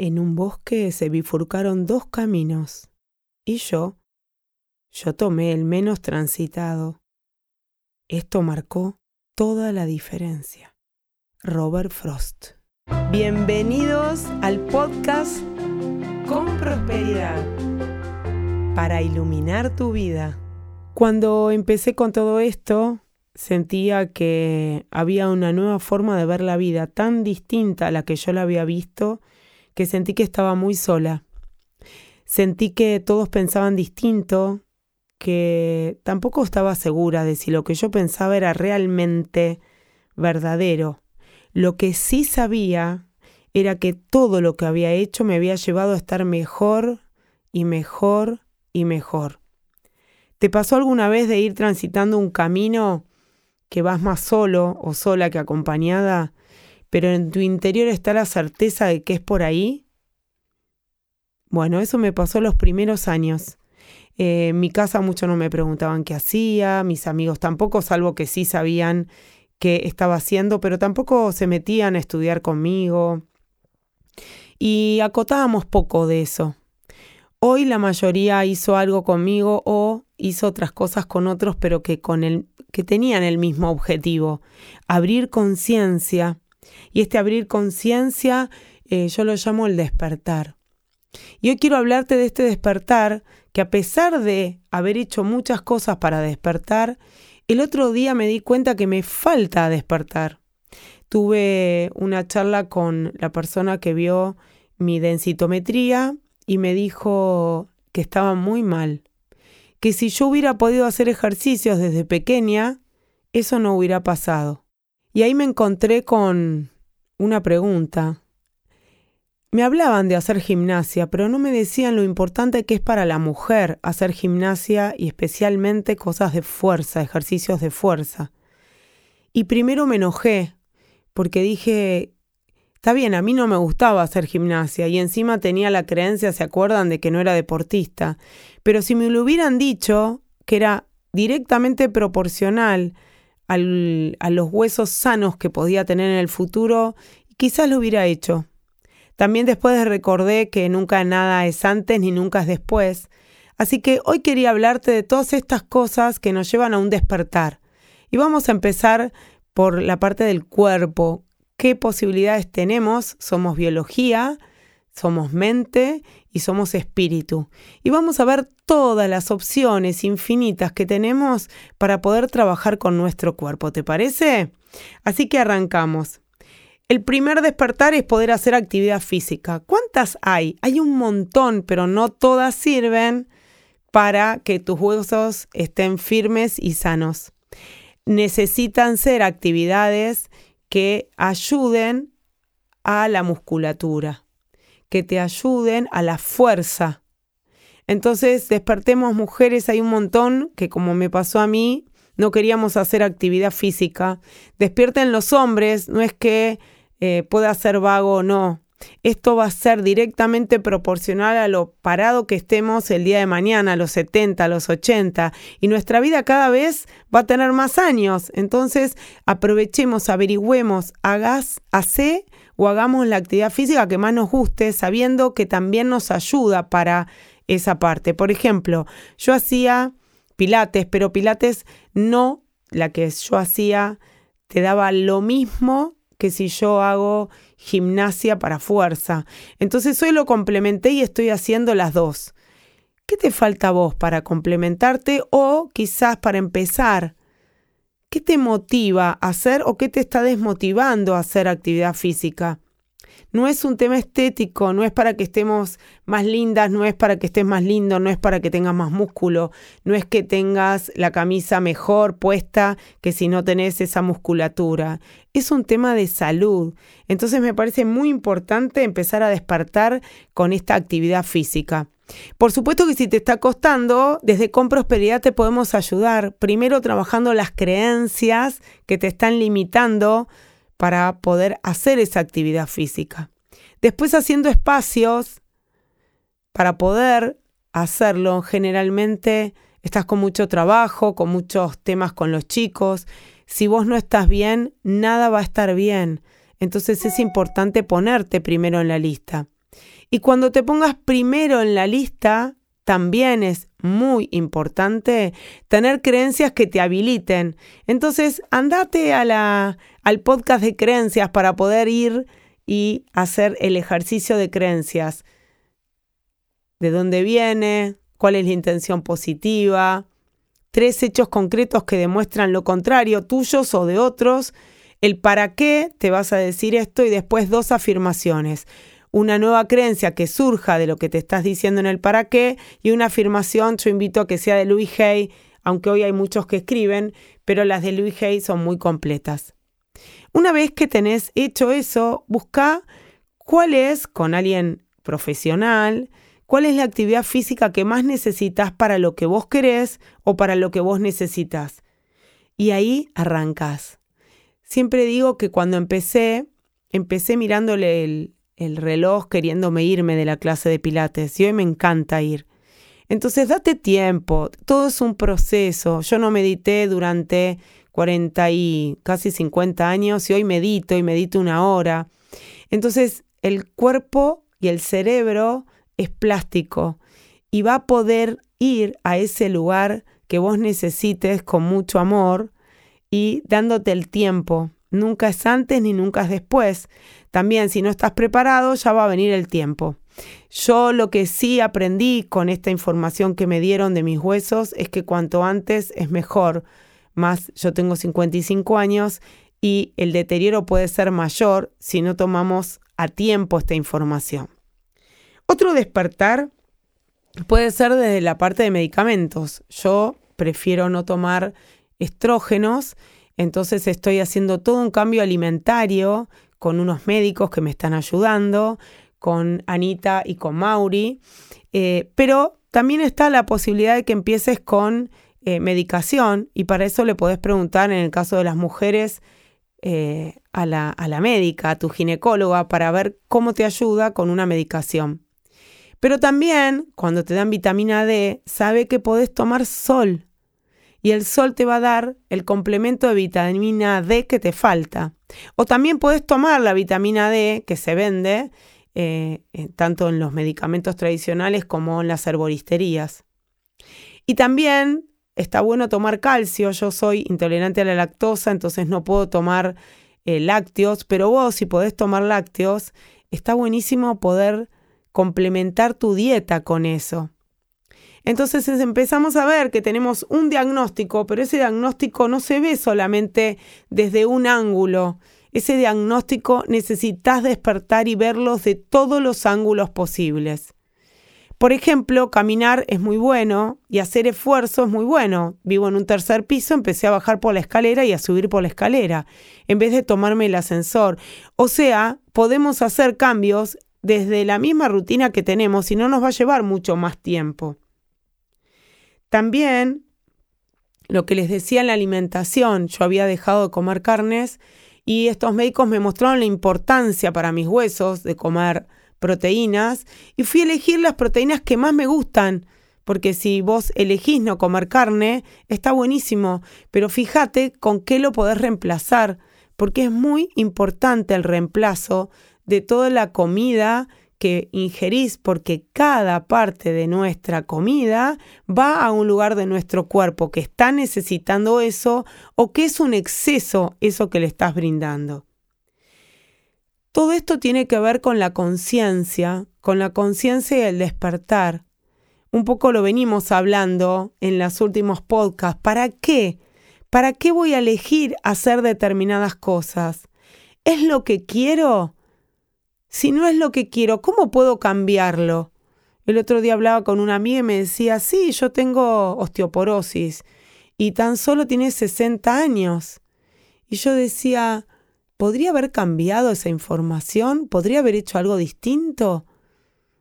En un bosque se bifurcaron dos caminos, y yo, yo tomé el menos transitado. Esto marcó toda la diferencia. Robert Frost. Bienvenidos al podcast Con Prosperidad para iluminar tu vida. Cuando empecé con todo esto, sentía que había una nueva forma de ver la vida tan distinta a la que yo la había visto que sentí que estaba muy sola. Sentí que todos pensaban distinto, que tampoco estaba segura de si lo que yo pensaba era realmente verdadero. Lo que sí sabía era que todo lo que había hecho me había llevado a estar mejor y mejor y mejor. ¿Te pasó alguna vez de ir transitando un camino que vas más solo o sola que acompañada, pero en tu interior está la certeza de que es por ahí? Bueno, eso me pasó los primeros años. Eh, en mi casa muchos no me preguntaban qué hacía, mis amigos tampoco, salvo que sí sabían qué estaba haciendo, pero tampoco se metían a estudiar conmigo. Y acotábamos poco de eso. Hoy la mayoría hizo algo conmigo o hizo otras cosas con otros, pero que, con el, que tenían el mismo objetivo, abrir conciencia. Y este abrir conciencia eh, yo lo llamo el despertar. Y hoy quiero hablarte de este despertar que a pesar de haber hecho muchas cosas para despertar, el otro día me di cuenta que me falta despertar. Tuve una charla con la persona que vio mi densitometría y me dijo que estaba muy mal, que si yo hubiera podido hacer ejercicios desde pequeña, eso no hubiera pasado. Y ahí me encontré con una pregunta. Me hablaban de hacer gimnasia, pero no me decían lo importante que es para la mujer hacer gimnasia y especialmente cosas de fuerza, ejercicios de fuerza. Y primero me enojé, porque dije, Está bien, a mí no me gustaba hacer gimnasia y encima tenía la creencia, ¿se acuerdan?, de que no era deportista. Pero si me lo hubieran dicho, que era directamente proporcional a los huesos sanos que podía tener en el futuro, quizás lo hubiera hecho. También después recordé que nunca nada es antes ni nunca es después. Así que hoy quería hablarte de todas estas cosas que nos llevan a un despertar. Y vamos a empezar por la parte del cuerpo, qué posibilidades tenemos. Somos biología, somos mente y somos espíritu. Y vamos a ver todas las opciones infinitas que tenemos para poder trabajar con nuestro cuerpo. ¿Te parece? Así que arrancamos. El primer despertar es poder hacer actividad física. ¿Cuántas hay? Hay un montón, pero no todas sirven para que tus huesos estén firmes y sanos. Necesitan ser actividades que ayuden a la musculatura, que te ayuden a la fuerza. Entonces, despertemos mujeres, hay un montón que como me pasó a mí, no queríamos hacer actividad física. Despierten los hombres, no es que eh, pueda ser vago o no. Esto va a ser directamente proporcional a lo parado que estemos el día de mañana, a los 70, a los 80, y nuestra vida cada vez va a tener más años. Entonces, aprovechemos, averigüemos, hagas, hace o hagamos la actividad física que más nos guste, sabiendo que también nos ayuda para esa parte. Por ejemplo, yo hacía pilates, pero pilates no, la que yo hacía, te daba lo mismo que si yo hago gimnasia para fuerza. Entonces hoy lo complementé y estoy haciendo las dos. ¿Qué te falta a vos para complementarte o quizás para empezar? ¿Qué te motiva a hacer o qué te está desmotivando a hacer actividad física? No es un tema estético, no es para que estemos más lindas, no es para que estés más lindo, no es para que tengas más músculo, no es que tengas la camisa mejor puesta que si no tenés esa musculatura. Es un tema de salud. Entonces me parece muy importante empezar a despertar con esta actividad física. Por supuesto que si te está costando, desde Con Prosperidad te podemos ayudar. Primero trabajando las creencias que te están limitando para poder hacer esa actividad física. Después haciendo espacios para poder hacerlo. Generalmente estás con mucho trabajo, con muchos temas con los chicos. Si vos no estás bien, nada va a estar bien. Entonces es importante ponerte primero en la lista. Y cuando te pongas primero en la lista, también es muy importante tener creencias que te habiliten. Entonces, andate a la, al podcast de creencias para poder ir y hacer el ejercicio de creencias. ¿De dónde viene? ¿Cuál es la intención positiva? Tres hechos concretos que demuestran lo contrario, tuyos o de otros. El para qué, te vas a decir esto y después dos afirmaciones una nueva creencia que surja de lo que te estás diciendo en el para qué y una afirmación, yo invito a que sea de Louis Hay, aunque hoy hay muchos que escriben, pero las de Louis Hay son muy completas. Una vez que tenés hecho eso, busca cuál es, con alguien profesional, cuál es la actividad física que más necesitas para lo que vos querés o para lo que vos necesitas. Y ahí arrancas. Siempre digo que cuando empecé, empecé mirándole el, el reloj queriéndome irme de la clase de pilates y hoy me encanta ir. Entonces date tiempo, todo es un proceso. Yo no medité durante 40 y casi 50 años y hoy medito y medito una hora. Entonces el cuerpo y el cerebro es plástico y va a poder ir a ese lugar que vos necesites con mucho amor y dándote el tiempo. Nunca es antes ni nunca es después. También si no estás preparado ya va a venir el tiempo. Yo lo que sí aprendí con esta información que me dieron de mis huesos es que cuanto antes es mejor. Más yo tengo 55 años y el deterioro puede ser mayor si no tomamos a tiempo esta información. Otro despertar puede ser desde la parte de medicamentos. Yo prefiero no tomar estrógenos, entonces estoy haciendo todo un cambio alimentario con unos médicos que me están ayudando, con Anita y con Mauri, eh, pero también está la posibilidad de que empieces con eh, medicación y para eso le podés preguntar en el caso de las mujeres eh, a, la, a la médica, a tu ginecóloga, para ver cómo te ayuda con una medicación. Pero también, cuando te dan vitamina D, sabe que podés tomar sol y el sol te va a dar el complemento de vitamina D que te falta. O también puedes tomar la vitamina D que se vende eh, tanto en los medicamentos tradicionales como en las herboristerías. Y también está bueno tomar calcio. Yo soy intolerante a la lactosa, entonces no puedo tomar eh, lácteos, pero vos si podés tomar lácteos, está buenísimo poder complementar tu dieta con eso. Entonces empezamos a ver que tenemos un diagnóstico, pero ese diagnóstico no se ve solamente desde un ángulo. Ese diagnóstico necesitas despertar y verlos de todos los ángulos posibles. Por ejemplo, caminar es muy bueno y hacer esfuerzo es muy bueno. Vivo en un tercer piso, empecé a bajar por la escalera y a subir por la escalera, en vez de tomarme el ascensor. O sea, podemos hacer cambios desde la misma rutina que tenemos y no nos va a llevar mucho más tiempo. También, lo que les decía en la alimentación, yo había dejado de comer carnes y estos médicos me mostraron la importancia para mis huesos de comer proteínas y fui a elegir las proteínas que más me gustan. Porque si vos elegís no comer carne, está buenísimo, pero fíjate con qué lo podés reemplazar, porque es muy importante el reemplazo de toda la comida que ingerís porque cada parte de nuestra comida va a un lugar de nuestro cuerpo que está necesitando eso o que es un exceso eso que le estás brindando. Todo esto tiene que ver con la conciencia, con la conciencia y el despertar. Un poco lo venimos hablando en los últimos podcasts. ¿Para qué? ¿Para qué voy a elegir hacer determinadas cosas? ¿Es lo que quiero? Si no es lo que quiero, ¿cómo puedo cambiarlo? El otro día hablaba con una amiga y me decía, sí, yo tengo osteoporosis y tan solo tiene 60 años. Y yo decía, ¿podría haber cambiado esa información? ¿Podría haber hecho algo distinto?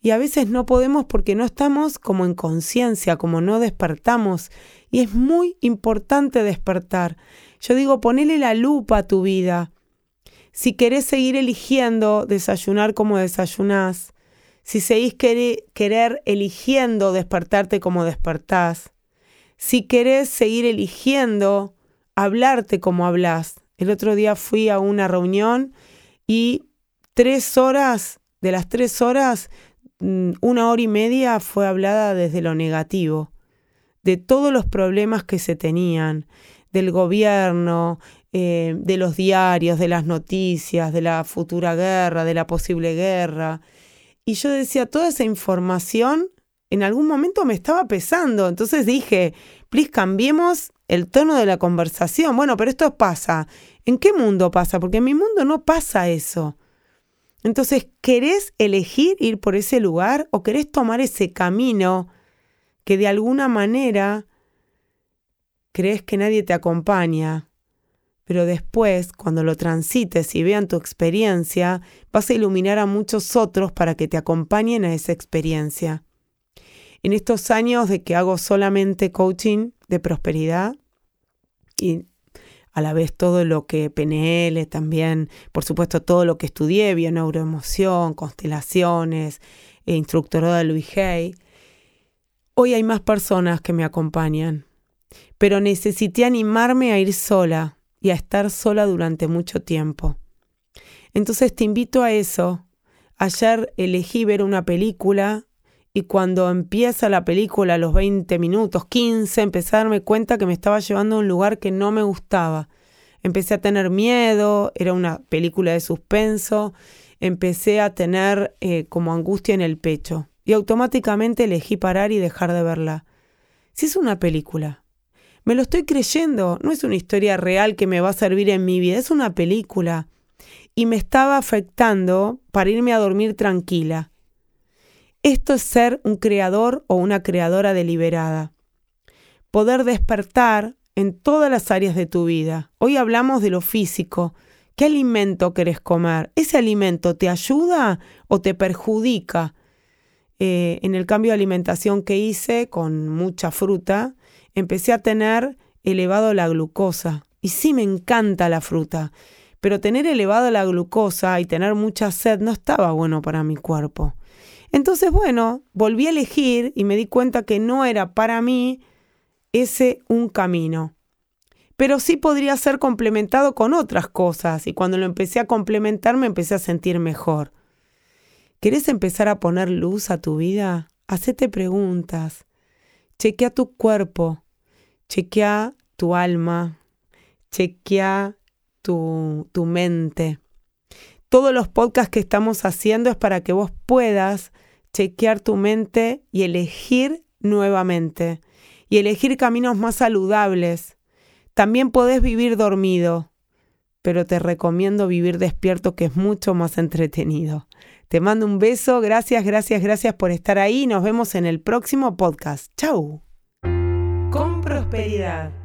Y a veces no podemos porque no estamos como en conciencia, como no despertamos. Y es muy importante despertar. Yo digo, ponele la lupa a tu vida. Si querés seguir eligiendo desayunar como desayunás, si seguís querer eligiendo despertarte como despertás, si querés seguir eligiendo hablarte como hablas. El otro día fui a una reunión y tres horas De las tres horas, mm, una hora y media fue hablada desde lo negativo, de todos los problemas que se tenían, del gobierno, eh, de los diarios, de las noticias, de la futura guerra, de la posible guerra. Y yo decía, toda esa información en algún momento me estaba pesando. Entonces dije, please, cambiemos el tono de la conversación. Bueno, pero esto pasa. ¿En qué mundo pasa? Porque en mi mundo no pasa eso. Entonces, ¿querés elegir ir por ese lugar o querés tomar ese camino que de alguna manera crees que nadie te acompaña? Pero después, cuando lo transites y vean tu experiencia, vas a iluminar a muchos otros para que te acompañen a esa experiencia. En estos años de que hago solamente coaching de prosperidad y a la vez todo lo que PNL también, por supuesto todo lo que estudié, bioneuroemoción, constelaciones, e instructorado de Louis Hay. Hoy hay más personas que me acompañan, pero necesité animarme a ir sola y a estar sola durante mucho tiempo. Entonces te invito a eso. Ayer elegí ver una película y cuando empieza la película, a los 20 minutos, 15, empecé a darme cuenta que me estaba llevando a un lugar que no me gustaba. Empecé a tener miedo, era una película de suspenso, empecé a tener eh, como angustia en el pecho y automáticamente elegí parar y dejar de verla. Si es una película, me lo estoy creyendo, no es una historia real que me va a servir en mi vida, es una película. Y me estaba afectando para irme a dormir tranquila. Esto es ser un creador o una creadora deliberada. Poder despertar en todas las áreas de tu vida. Hoy hablamos de lo físico. ¿Qué alimento querés comer? ¿Ese alimento te ayuda o te perjudica? Eh, en el cambio de alimentación que hice con mucha fruta, empecé a tener elevado la glucosa. Y sí me encanta la fruta, pero tener elevado la glucosa y tener mucha sed no estaba bueno para mi cuerpo. Entonces, bueno, volví a elegir y me di cuenta que no era para mí ese un camino. Pero sí podría ser complementado con otras cosas y cuando lo empecé a complementar me empecé a sentir mejor. ¿Querés empezar a poner luz a tu vida? Hacete preguntas. Chequea tu cuerpo. Chequea tu alma. Chequea tu, tu mente todos los podcasts que estamos haciendo es para que vos puedas chequear tu mente y elegir nuevamente y elegir caminos más saludables. También podés vivir dormido, pero te recomiendo vivir despierto que es mucho más entretenido. Te mando un beso, gracias, gracias, gracias por estar ahí. Nos vemos en el próximo podcast. Chau. Prosperidad.